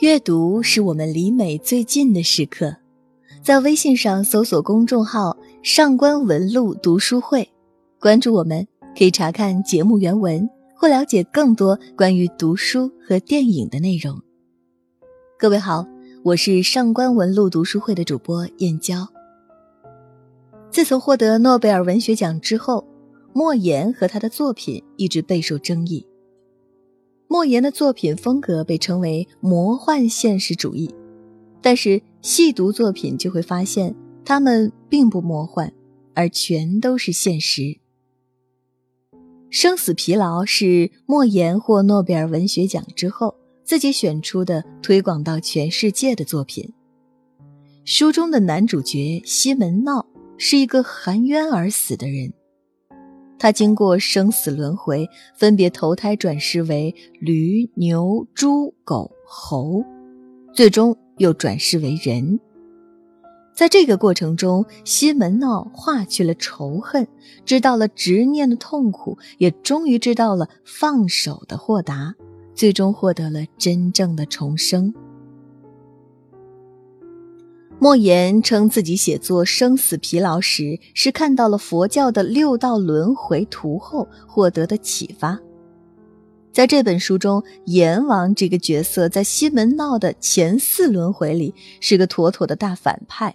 阅读是我们离美最近的时刻，在微信上搜索公众号“上官文露读书会”，关注我们，可以查看节目原文或了解更多关于读书和电影的内容。各位好，我是上官文露读书会的主播燕娇。自从获得诺贝尔文学奖之后，莫言和他的作品一直备受争议。莫言的作品风格被称为魔幻现实主义，但是细读作品就会发现，他们并不魔幻，而全都是现实。《生死疲劳》是莫言获诺贝尔文学奖之后自己选出的推广到全世界的作品。书中的男主角西门闹是一个含冤而死的人。他经过生死轮回，分别投胎转世为驴、牛、猪、狗、猴，最终又转世为人。在这个过程中，西门闹化去了仇恨，知道了执念的痛苦，也终于知道了放手的豁达，最终获得了真正的重生。莫言称自己写作《生死疲劳》时，是看到了佛教的六道轮回图后获得的启发。在这本书中，阎王这个角色在西门闹的前四轮回里是个妥妥的大反派。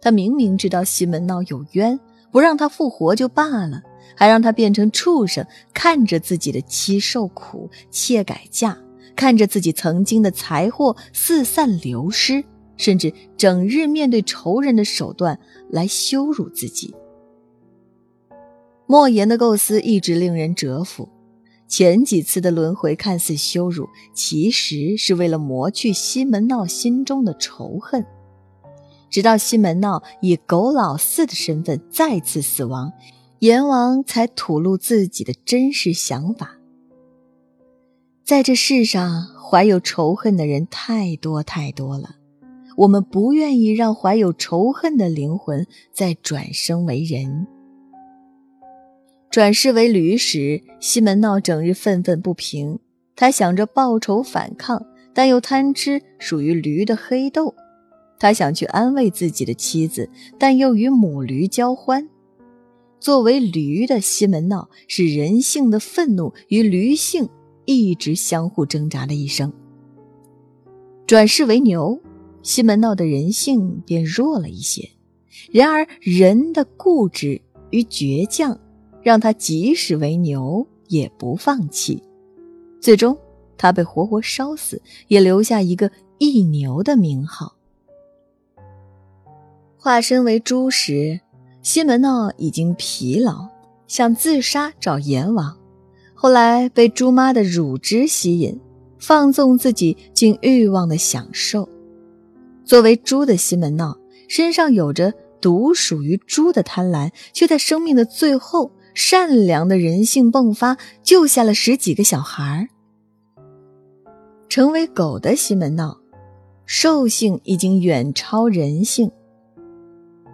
他明明知道西门闹有冤，不让他复活就罢了，还让他变成畜生，看着自己的妻受苦、妾改嫁，看着自己曾经的财货四散流失。甚至整日面对仇人的手段来羞辱自己。莫言的构思一直令人折服。前几次的轮回看似羞辱，其实是为了磨去西门闹心中的仇恨。直到西门闹以狗老四的身份再次死亡，阎王才吐露自己的真实想法。在这世上，怀有仇恨的人太多太多了。我们不愿意让怀有仇恨的灵魂再转生为人。转世为驴时，西门闹整日愤愤不平。他想着报仇反抗，但又贪吃属于驴的黑豆。他想去安慰自己的妻子，但又与母驴交欢。作为驴的西门闹，是人性的愤怒与驴性一直相互挣扎的一生。转世为牛。西门闹的人性便弱了一些，然而人的固执与倔强，让他即使为牛也不放弃。最终，他被活活烧死，也留下一个一牛的名号。化身为猪时，西门闹已经疲劳，想自杀找阎王，后来被猪妈的乳汁吸引，放纵自己竟欲望的享受。作为猪的西门闹，身上有着独属于猪的贪婪，却在生命的最后，善良的人性迸发，救下了十几个小孩成为狗的西门闹，兽性已经远超人性。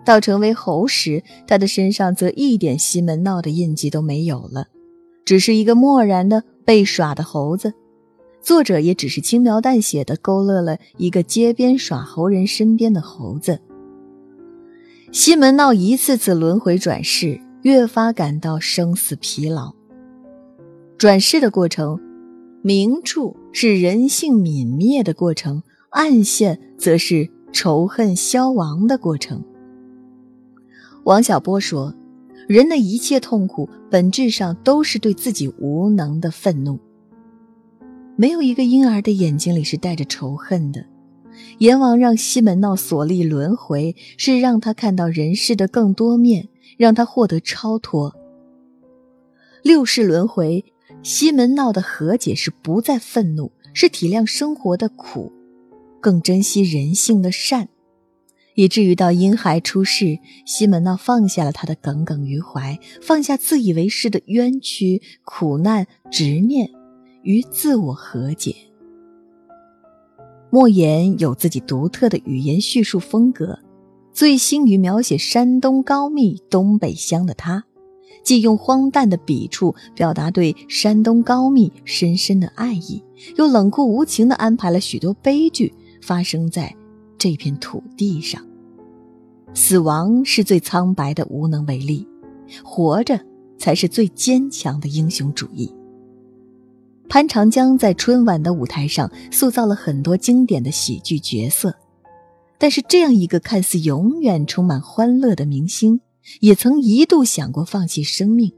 到成为猴时，他的身上则一点西门闹的印记都没有了，只是一个漠然的被耍的猴子。作者也只是轻描淡写的勾勒了一个街边耍猴人身边的猴子。西门闹一次次轮回转世，越发感到生死疲劳。转世的过程，明处是人性泯灭的过程，暗线则是仇恨消亡的过程。王小波说：“人的一切痛苦，本质上都是对自己无能的愤怒。”没有一个婴儿的眼睛里是带着仇恨的。阎王让西门闹所立轮回，是让他看到人世的更多面，让他获得超脱。六世轮回，西门闹的和解是不再愤怒，是体谅生活的苦，更珍惜人性的善，以至于到婴孩出世，西门闹放下了他的耿耿于怀，放下自以为是的冤屈、苦难、执念。与自我和解。莫言有自己独特的语言叙述风格，最兴于描写山东高密东北乡的他，既用荒诞的笔触表达对山东高密深深的爱意，又冷酷无情地安排了许多悲剧发生在这片土地上。死亡是最苍白的无能为力，活着才是最坚强的英雄主义。潘长江在春晚的舞台上塑造了很多经典的喜剧角色，但是这样一个看似永远充满欢乐的明星，也曾一度想过放弃生命。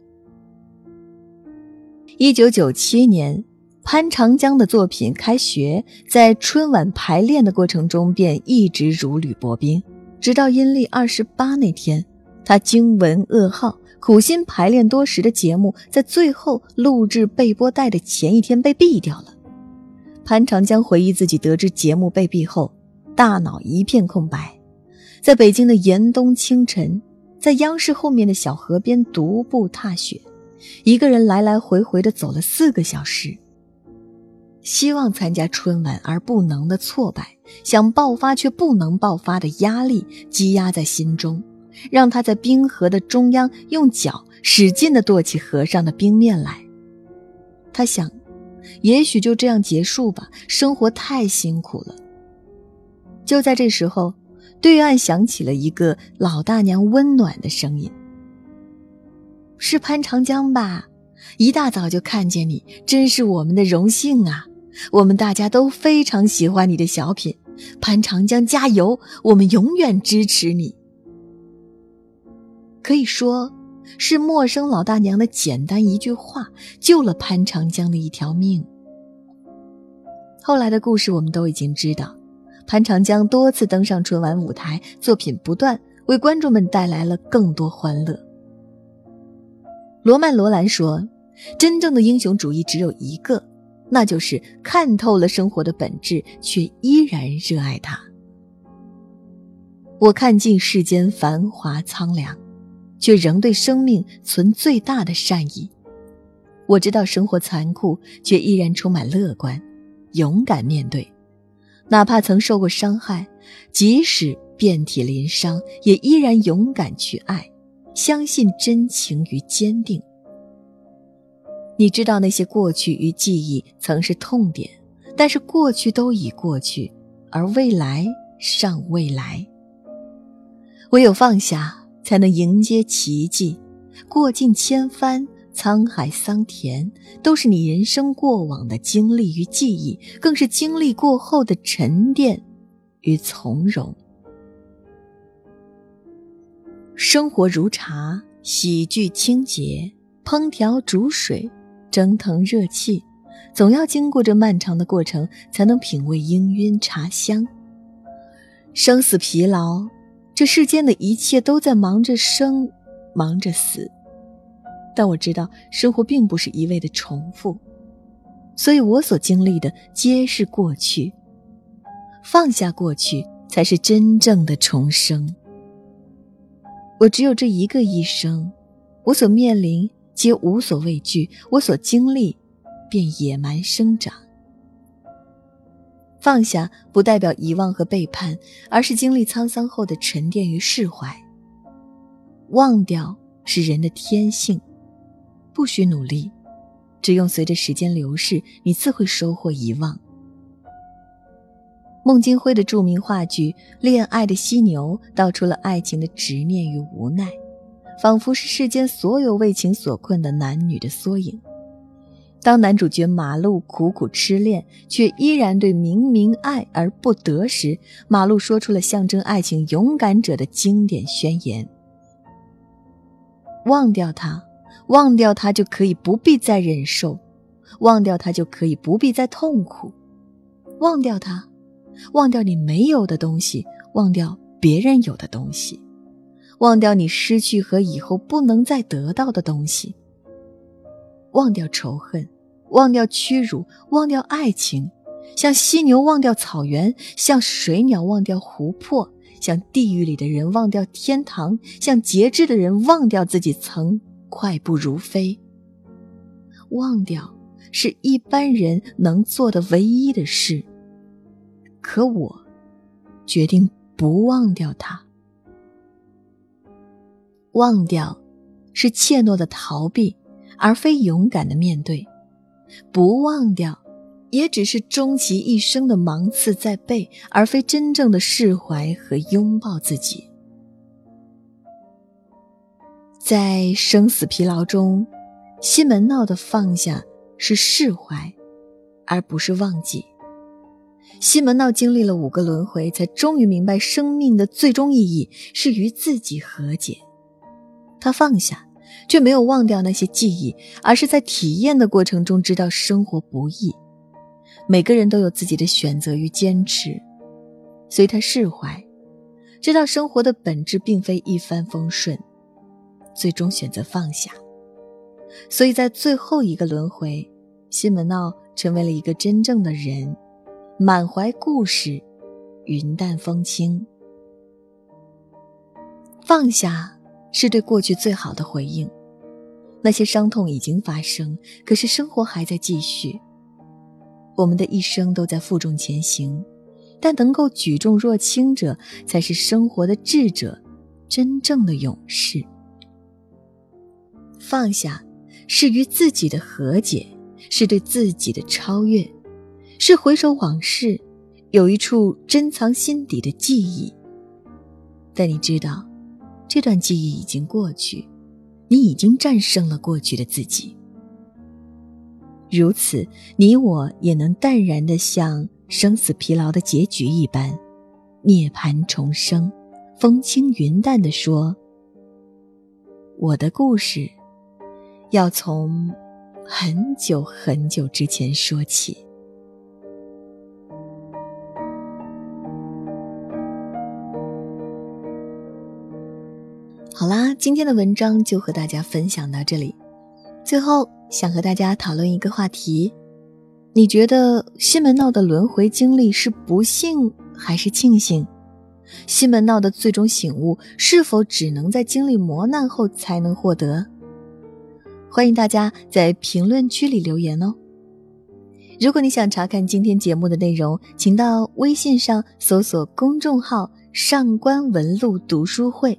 一九九七年，潘长江的作品《开学》在春晚排练的过程中便一直如履薄冰。直到阴历二十八那天，他惊闻噩耗，苦心排练多时的节目，在最后录制备播带的前一天被毙掉了。潘长江回忆自己得知节目被毙后，大脑一片空白，在北京的严冬清晨，在央视后面的小河边独步踏雪，一个人来来回回的走了四个小时。希望参加春晚而不能的挫败，想爆发却不能爆发的压力积压在心中，让他在冰河的中央用脚使劲地跺起河上的冰面来。他想，也许就这样结束吧，生活太辛苦了。就在这时候，对岸响起了一个老大娘温暖的声音：“是潘长江吧？一大早就看见你，真是我们的荣幸啊！”我们大家都非常喜欢你的小品，潘长江加油！我们永远支持你。可以说，是陌生老大娘的简单一句话，救了潘长江的一条命。后来的故事我们都已经知道，潘长江多次登上春晚舞台，作品不断，为观众们带来了更多欢乐。罗曼·罗兰说：“真正的英雄主义只有一个。”那就是看透了生活的本质，却依然热爱它。我看尽世间繁华苍凉，却仍对生命存最大的善意。我知道生活残酷，却依然充满乐观，勇敢面对。哪怕曾受过伤害，即使遍体鳞伤，也依然勇敢去爱，相信真情与坚定。你知道那些过去与记忆曾是痛点，但是过去都已过去，而未来尚未来。唯有放下，才能迎接奇迹。过尽千帆，沧海桑田，都是你人生过往的经历与记忆，更是经历过后的沉淀与从容。生活如茶，喜剧清洁，烹调煮水。蒸腾热气，总要经过这漫长的过程，才能品味氤氲茶香。生死疲劳，这世间的一切都在忙着生，忙着死。但我知道，生活并不是一味的重复，所以我所经历的皆是过去。放下过去，才是真正的重生。我只有这一个一生，我所面临。皆无所畏惧，我所经历，便野蛮生长。放下不代表遗忘和背叛，而是经历沧桑后的沉淀与释怀。忘掉是人的天性，不需努力，只用随着时间流逝，你自会收获遗忘。孟京辉的著名话剧《恋爱的犀牛》道出了爱情的执念与无奈。仿佛是世间所有为情所困的男女的缩影。当男主角马路苦苦痴恋，却依然对明明爱而不得时，马路说出了象征爱情勇敢者的经典宣言：忘掉他，忘掉他就可以不必再忍受；忘掉他就可以不必再痛苦；忘掉他，忘掉你没有的东西，忘掉别人有的东西。忘掉你失去和以后不能再得到的东西。忘掉仇恨，忘掉屈辱，忘掉爱情，像犀牛忘掉草原，像水鸟忘掉湖泊，像地狱里的人忘掉天堂，像节制的人忘掉自己曾快步如飞。忘掉是一般人能做的唯一的事。可我决定不忘掉它。忘掉，是怯懦的逃避，而非勇敢的面对；不忘掉，也只是终其一生的芒刺在背，而非真正的释怀和拥抱自己。在生死疲劳中，西门闹的放下是释怀，而不是忘记。西门闹经历了五个轮回，才终于明白生命的最终意义是与自己和解。他放下，却没有忘掉那些记忆，而是在体验的过程中知道生活不易。每个人都有自己的选择与坚持，所以他释怀，知道生活的本质并非一帆风顺。最终选择放下，所以在最后一个轮回，西门闹成为了一个真正的人，满怀故事，云淡风轻。放下是对过去最好的回应，那些伤痛已经发生，可是生活还在继续。我们的一生都在负重前行，但能够举重若轻者，才是生活的智者，真正的勇士。放下，是与自己的和解，是对自己的超越，是回首往事，有一处珍藏心底的记忆。但你知道，这段记忆已经过去，你已经战胜了过去的自己。如此，你我也能淡然的像生死疲劳的结局一般，涅槃重生，风轻云淡的说：“我的故事。”要从很久很久之前说起。好啦，今天的文章就和大家分享到这里。最后，想和大家讨论一个话题：你觉得西门闹的轮回经历是不幸还是庆幸？西门闹的最终醒悟，是否只能在经历磨难后才能获得？欢迎大家在评论区里留言哦。如果你想查看今天节目的内容，请到微信上搜索公众号“上官文露读书会”。